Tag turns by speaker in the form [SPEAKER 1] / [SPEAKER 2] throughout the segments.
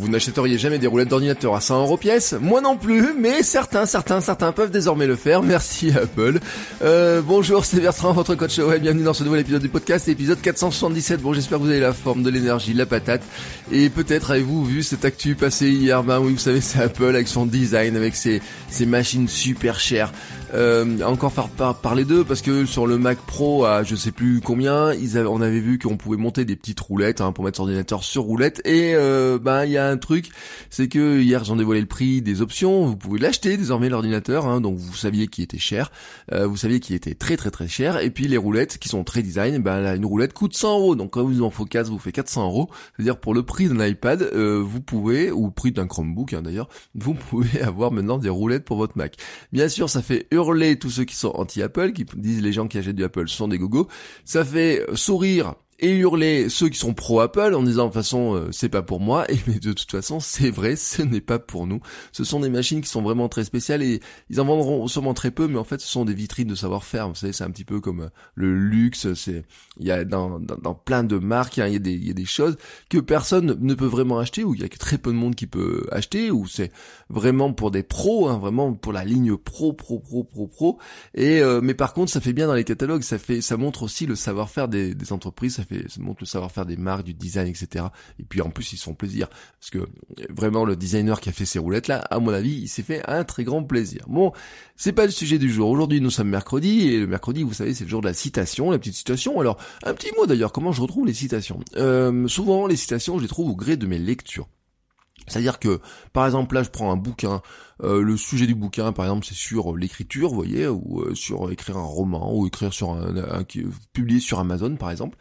[SPEAKER 1] Vous n'achèteriez jamais des roulettes d'ordinateur à 100 euros pièce Moi non plus, mais certains, certains, certains peuvent désormais le faire. Merci Apple. Euh, bonjour, c'est Bertrand, votre coach web. Bienvenue dans ce nouvel épisode du podcast, épisode 477. Bon, j'espère que vous avez la forme, de l'énergie, la patate. Et peut-être avez-vous vu cette actu passer hier? Ben oui, vous savez, c'est Apple avec son design, avec ses machines super chères. Euh, encore faire parler d'eux parce que sur le Mac Pro à je sais plus combien, ils avaient, on avait vu qu'on pouvait monter des petites roulettes hein, pour mettre son ordinateur sur roulette. Et euh, ben il y a un truc, c'est que hier j'en dévoilé le prix des options, vous pouvez l'acheter désormais l'ordinateur, hein, donc vous saviez qu'il était cher, euh, vous saviez qu'il était très très très cher. Et puis les roulettes qui sont très design, ben là, une roulette coûte 100 euros. Donc quand vous en faut 4 vous fait 400 euros, c'est-à-dire pour le prix d'un iPad euh, vous pouvez ou le prix d'un Chromebook hein, d'ailleurs, vous pouvez avoir maintenant des roulettes pour votre Mac. Bien sûr ça fait tous ceux qui sont anti-Apple, qui disent les gens qui achètent du Apple sont des gogos. Ça fait sourire et hurler ceux qui sont pro Apple en disant de toute façon euh, c'est pas pour moi. Et mais de toute façon c'est vrai ce n'est pas pour nous. Ce sont des machines qui sont vraiment très spéciales et ils en vendront sûrement très peu mais en fait ce sont des vitrines de savoir-faire. Vous savez c'est un petit peu comme euh, le luxe c'est il y a dans, dans, plein de marques il y, a des, il y a des choses que personne ne peut vraiment acheter ou il y a très peu de monde qui peut acheter ou c'est vraiment pour des pros hein, vraiment pour la ligne pro pro pro pro pro. Et euh, mais par contre ça fait bien dans les catalogues. Ça fait ça montre aussi le savoir-faire des, des entreprises montre le savoir-faire des marques, du design, etc. Et puis en plus, ils se font plaisir. Parce que vraiment, le designer qui a fait ces roulettes-là, à mon avis, il s'est fait un très grand plaisir. Bon, c'est pas le sujet du jour. Aujourd'hui, nous sommes mercredi, et le mercredi, vous savez, c'est le jour de la citation, la petite citation. Alors, un petit mot d'ailleurs, comment je retrouve les citations? Euh, Souvent, les citations, je les trouve au gré de mes lectures. C'est-à-dire que, par exemple, là, je prends un bouquin, euh, le sujet du bouquin, par exemple, c'est sur l'écriture, vous voyez, ou euh, sur écrire un roman, ou écrire sur un, un, publier sur Amazon, par exemple.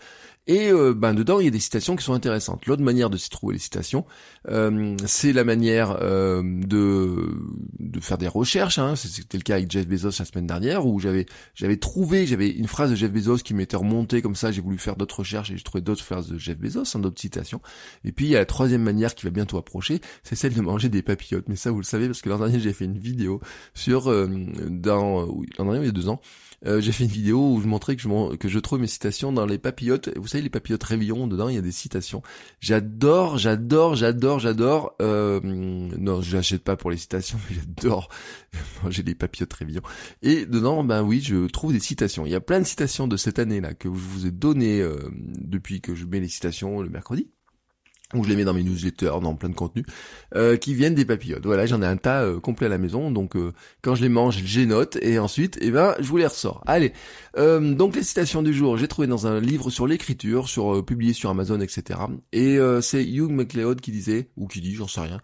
[SPEAKER 1] Et euh, ben dedans, il y a des citations qui sont intéressantes. L'autre manière de s'y trouver les citations, euh, c'est la manière euh, de de faire des recherches. Hein. C'était le cas avec Jeff Bezos la semaine dernière, où j'avais j'avais trouvé, j'avais une phrase de Jeff Bezos qui m'était remontée comme ça. J'ai voulu faire d'autres recherches et j'ai trouvé d'autres phrases de Jeff Bezos, hein, d'autres citations. Et puis il y a la troisième manière qui va bientôt approcher, c'est celle de manger des papillotes. Mais ça, vous le savez parce que l'an dernier j'ai fait une vidéo sur dans l'an dernier il y a deux ans euh, j'ai fait une vidéo où je montrais que je, que je trouve mes citations dans les papillotes. Vous savez, les papillotes réveillons, dedans, il y a des citations. J'adore, j'adore, j'adore, j'adore. Euh, non, je l'achète pas pour les citations, mais j'adore j'ai des papillotes réveillons. Et dedans, ben oui, je trouve des citations. Il y a plein de citations de cette année-là que je vous ai donné euh, depuis que je mets les citations le mercredi où je les mets dans mes newsletters, dans plein de contenu, euh, qui viennent des papillotes. Voilà, j'en ai un tas euh, complet à la maison, donc euh, quand je les mange, je note, et ensuite, eh ben, je vous les ressors. Allez, donc les citations du jour, j'ai trouvé dans un livre sur l'écriture, sur publié sur Amazon, etc. Et c'est Hugh MacLeod qui disait, ou qui dit, j'en sais rien,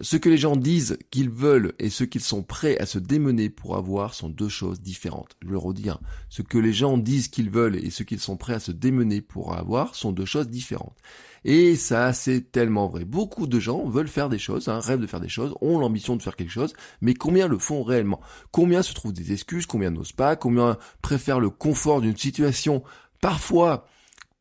[SPEAKER 1] ce que les gens disent qu'ils veulent et ce qu'ils sont prêts à se démener pour avoir sont deux choses différentes. Je le redis, hein. ce que les gens disent qu'ils veulent et ce qu'ils sont prêts à se démener pour avoir sont deux choses différentes. Et ça, c'est tellement vrai. Beaucoup de gens veulent faire des choses, hein, rêvent de faire des choses, ont l'ambition de faire quelque chose, mais combien le font réellement? Combien se trouvent des excuses Combien n'osent pas Combien préfèrent le confort d'une situation parfois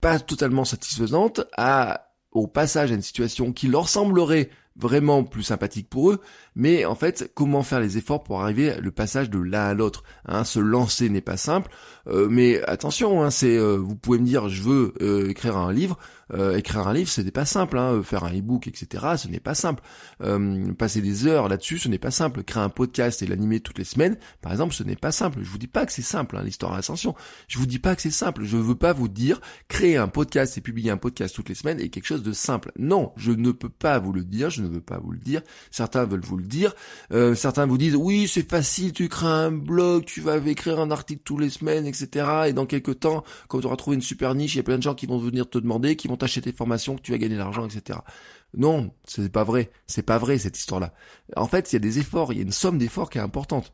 [SPEAKER 1] pas totalement satisfaisante à au passage à une situation qui leur semblerait vraiment plus sympathique pour eux, mais en fait, comment faire les efforts pour arriver le passage de l'un à l'autre hein, Se lancer n'est pas simple, euh, mais attention, hein, c'est euh, vous pouvez me dire je veux euh, écrire un livre, écrire un livre ce n'est pas simple, hein, faire un e-book, etc. Ce n'est pas simple. passer des heures là-dessus, ce n'est pas simple. Créer un podcast et l'animer toutes les semaines, par exemple, ce n'est pas simple. Je vous dis pas que c'est simple, hein, l'histoire à l'ascension. Je vous dis pas que c'est simple. Je veux pas vous dire créer un podcast et publier un podcast toutes les semaines est quelque chose de simple. Non, je ne peux pas vous le dire. Je ne veux pas vous le dire. Certains veulent vous le dire. certains vous disent oui c'est facile, tu crées un blog, tu vas écrire un article tous les semaines, etc. Et dans quelques temps, quand tu auras trouvé une super niche, il y a plein de gens qui vont venir te demander, qui vont t'acheter tes formations, que tu vas gagner de l'argent, etc. Non, c'est pas vrai. C'est pas vrai cette histoire-là. En fait, il y a des efforts, il y a une somme d'efforts qui est importante.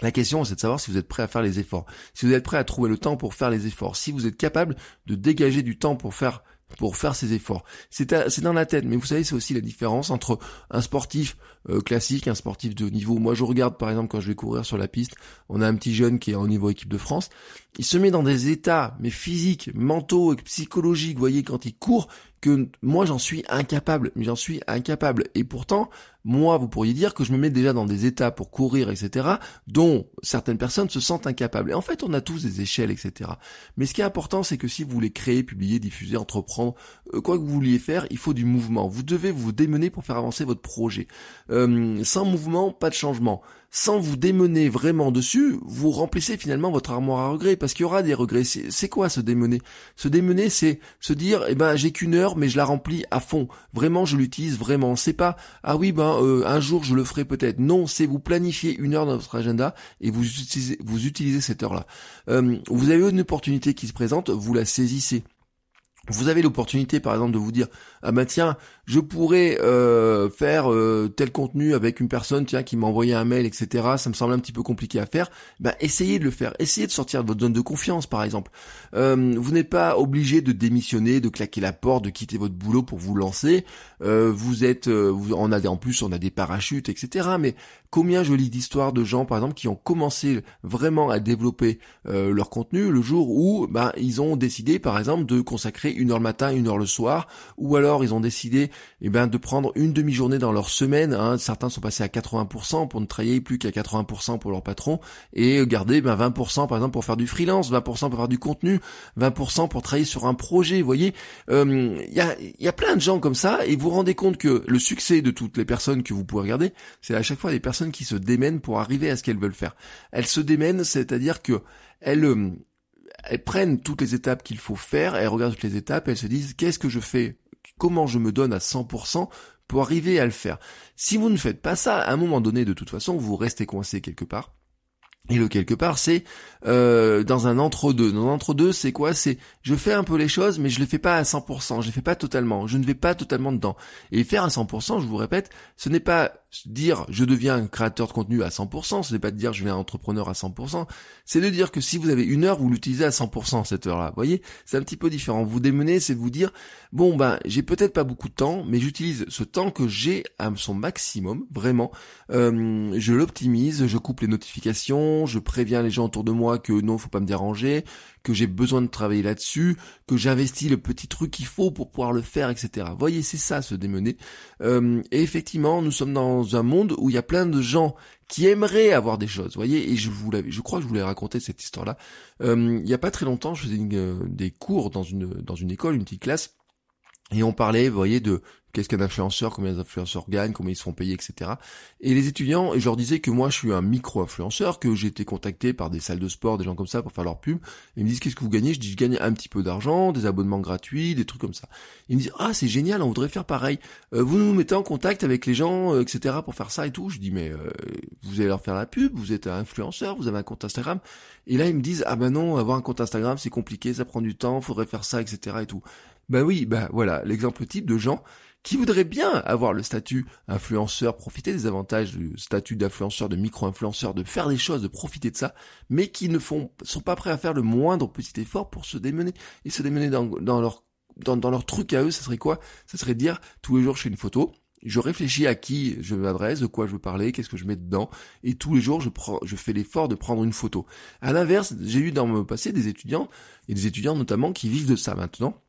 [SPEAKER 1] La question, c'est de savoir si vous êtes prêt à faire les efforts. Si vous êtes prêt à trouver le temps pour faire les efforts. Si vous êtes capable de dégager du temps pour faire pour faire ces efforts. C'est dans la tête, mais vous savez, c'est aussi la différence entre un sportif euh, classique, un sportif de niveau. Moi, je regarde, par exemple, quand je vais courir sur la piste, on a un petit jeune qui est en niveau équipe de France. Il se met dans des états, mais physiques, mentaux et psychologiques, vous voyez, quand il court, que moi j'en suis incapable, mais j'en suis incapable. Et pourtant, moi, vous pourriez dire que je me mets déjà dans des états pour courir, etc., dont certaines personnes se sentent incapables. Et en fait, on a tous des échelles, etc. Mais ce qui est important, c'est que si vous voulez créer, publier, diffuser, entreprendre, euh, quoi que vous vouliez faire, il faut du mouvement. Vous devez vous démener pour faire avancer votre projet. Euh, sans mouvement, pas de changement sans vous démener vraiment dessus, vous remplissez finalement votre armoire à regrets, parce qu'il y aura des regrets. C'est quoi se démener? Se démener, c'est se dire, eh ben j'ai qu'une heure, mais je la remplis à fond. Vraiment, je l'utilise vraiment. C'est pas, ah oui, ben euh, un jour je le ferai peut-être. Non, c'est vous planifier une heure dans votre agenda et vous utilisez, vous utilisez cette heure-là. Euh, vous avez une opportunité qui se présente, vous la saisissez. Vous avez l'opportunité, par exemple, de vous dire ah ben tiens, je pourrais euh, faire euh, tel contenu avec une personne tiens qui m'a envoyé un mail, etc. Ça me semble un petit peu compliqué à faire. Ben essayez de le faire. Essayez de sortir de votre zone de confiance, par exemple. Euh, vous n'êtes pas obligé de démissionner, de claquer la porte, de quitter votre boulot pour vous lancer. vous êtes, vous, on a en plus on a des parachutes, etc. Mais combien je lis d'histoires de gens, par exemple, qui ont commencé vraiment à développer leur contenu le jour où ben ils ont décidé, par exemple, de consacrer une heure le matin, une heure le soir, ou alors ils ont décidé eh ben, de prendre une demi-journée dans leur semaine. Hein. Certains sont passés à 80% pour ne travailler plus qu'à 80% pour leur patron et garder ben, 20% par exemple pour faire du freelance, 20% pour faire du contenu, 20% pour travailler sur un projet. Voyez, il euh, y, a, y a plein de gens comme ça et vous vous rendez compte que le succès de toutes les personnes que vous pouvez regarder, c'est à chaque fois des personnes qui se démènent pour arriver à ce qu'elles veulent faire. Elles se démènent, c'est-à-dire que elles elles prennent toutes les étapes qu'il faut faire, elles regardent toutes les étapes, elles se disent qu'est-ce que je fais, comment je me donne à 100% pour arriver à le faire. Si vous ne faites pas ça, à un moment donné, de toute façon, vous restez coincé quelque part. Et le quelque part, c'est euh, dans un entre-deux. Dans un entre-deux, c'est quoi? C'est je fais un peu les choses, mais je les fais pas à 100%. Je les fais pas totalement. Je ne vais pas totalement dedans. Et faire à 100%, je vous répète, ce n'est pas dire je deviens un créateur de contenu à 100%. Ce n'est pas de dire je deviens entrepreneur à 100%. C'est de dire que si vous avez une heure, vous l'utilisez à 100% cette heure-là. Vous voyez, c'est un petit peu différent. Vous démenez, c'est de vous dire bon ben j'ai peut-être pas beaucoup de temps, mais j'utilise ce temps que j'ai à son maximum, vraiment. Euh, je l'optimise, je coupe les notifications je préviens les gens autour de moi que non, faut pas me déranger, que j'ai besoin de travailler là-dessus, que j'investis le petit truc qu'il faut pour pouvoir le faire, etc. voyez, c'est ça se démener. Euh, et effectivement, nous sommes dans un monde où il y a plein de gens qui aimeraient avoir des choses, voyez, et je vous l'avais, je crois que je voulais raconter cette histoire-là. Euh, il y a pas très longtemps, je faisais euh, des cours dans une dans une école, une petite classe, et on parlait, vous voyez, de qu'est-ce qu'un influenceur, combien d'influenceurs gagnent, combien ils se font payer, etc. Et les étudiants, et je leur disais que moi je suis un micro-influenceur, que j'ai été contacté par des salles de sport, des gens comme ça pour faire leur pub. ils me disent qu'est-ce que vous gagnez? Je dis je gagne un petit peu d'argent, des abonnements gratuits, des trucs comme ça. Ils me disent ah c'est génial, on voudrait faire pareil. Euh, vous nous mettez en contact avec les gens, euh, etc. pour faire ça et tout. Je dis mais euh, vous allez leur faire la pub, vous êtes un influenceur, vous avez un compte Instagram. Et là ils me disent ah ben non, avoir un compte Instagram c'est compliqué, ça prend du temps, faudrait faire ça, etc. et tout. Ben oui, ben voilà, l'exemple type de gens qui voudraient bien avoir le statut influenceur, profiter des avantages du statut d'influenceur, de micro-influenceur, de faire des choses, de profiter de ça, mais qui ne font, sont pas prêts à faire le moindre petit effort pour se démener. Et se démener dans, leur, leur truc à eux, ça serait quoi? Ça serait dire, tous les jours je fais une photo, je réfléchis à qui je m'adresse, de quoi je veux parler, qu'est-ce que je mets dedans, et tous les jours je prends, je fais l'effort de prendre une photo. À l'inverse, j'ai eu dans le passé des étudiants, et des étudiants notamment qui vivent de ça maintenant,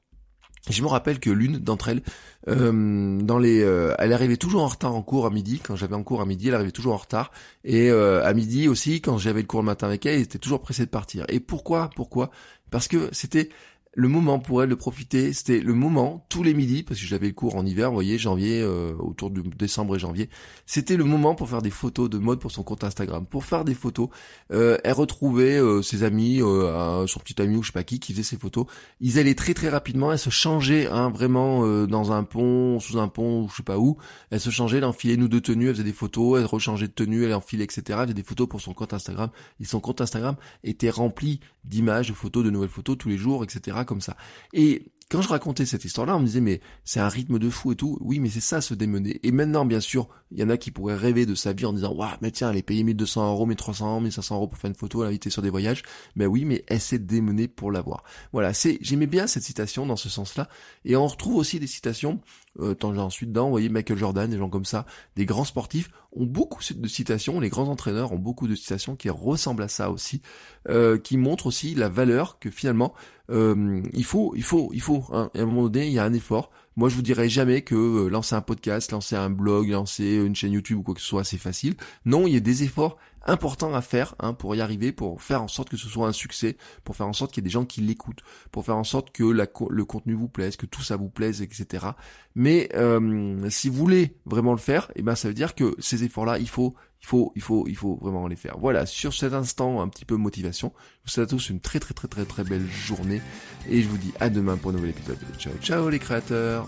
[SPEAKER 1] je me rappelle que l'une d'entre elles, euh, dans les, euh, elle arrivait toujours en retard en cours à midi. Quand j'avais en cours à midi, elle arrivait toujours en retard. Et euh, à midi aussi, quand j'avais le cours le matin avec elle, elle était toujours pressée de partir. Et pourquoi Pourquoi? Parce que c'était le moment pour elle de profiter, c'était le moment tous les midis, parce que j'avais le cours en hiver, vous voyez, janvier, euh, autour de décembre et janvier, c'était le moment pour faire des photos de mode pour son compte Instagram. Pour faire des photos, euh, elle retrouvait euh, ses amis, euh, son petit ami ou je sais pas qui, qui faisait ses photos. Ils allaient très très rapidement, elle se changeait hein, vraiment dans un pont, sous un pont, ou je sais pas où. Elle se changeait, elle enfilait nous deux tenues, elle faisait des photos, elle rechangeait de tenue, elle enfilait, etc. Elle faisait des photos pour son compte Instagram. Et son compte Instagram était rempli d'images, de photos, de nouvelles photos tous les jours, etc comme ça. Et quand je racontais cette histoire-là, on me disait mais c'est un rythme de fou et tout. Oui, mais c'est ça se démener. Et maintenant, bien sûr, il y en a qui pourraient rêver de sa vie en disant waouh, mais tiens, elle est payée 1200 euros, 1300 euros, 1500 euros pour faire une photo, l'inviter sur des voyages. Ben oui, mais elle s'est démenée pour l'avoir. Voilà, c'est j'aimais bien cette citation dans ce sens-là. Et on retrouve aussi des citations euh, tant j'en suis dedans, vous voyez Michael Jordan, des gens comme ça, des grands sportifs ont beaucoup de citations, les grands entraîneurs ont beaucoup de citations qui ressemblent à ça aussi, euh, qui montrent aussi la valeur que finalement euh, il faut, il faut, il faut. Hein, à un moment donné, il y a un effort. Moi, je vous dirais jamais que euh, lancer un podcast, lancer un blog, lancer une chaîne YouTube ou quoi que ce soit, c'est facile. Non, il y a des efforts importants à faire hein, pour y arriver, pour faire en sorte que ce soit un succès, pour faire en sorte qu'il y ait des gens qui l'écoutent, pour faire en sorte que le contenu vous plaise, que tout ça vous plaise, etc. Mais euh, si vous voulez vraiment le faire, eh ben ça veut dire que ces efforts-là, il faut il faut, il faut, il faut vraiment les faire. Voilà, sur cet instant, un petit peu motivation. Je vous souhaite à tous une très très très très très belle journée. Et je vous dis à demain pour un nouvel épisode. Ciao, ciao les créateurs.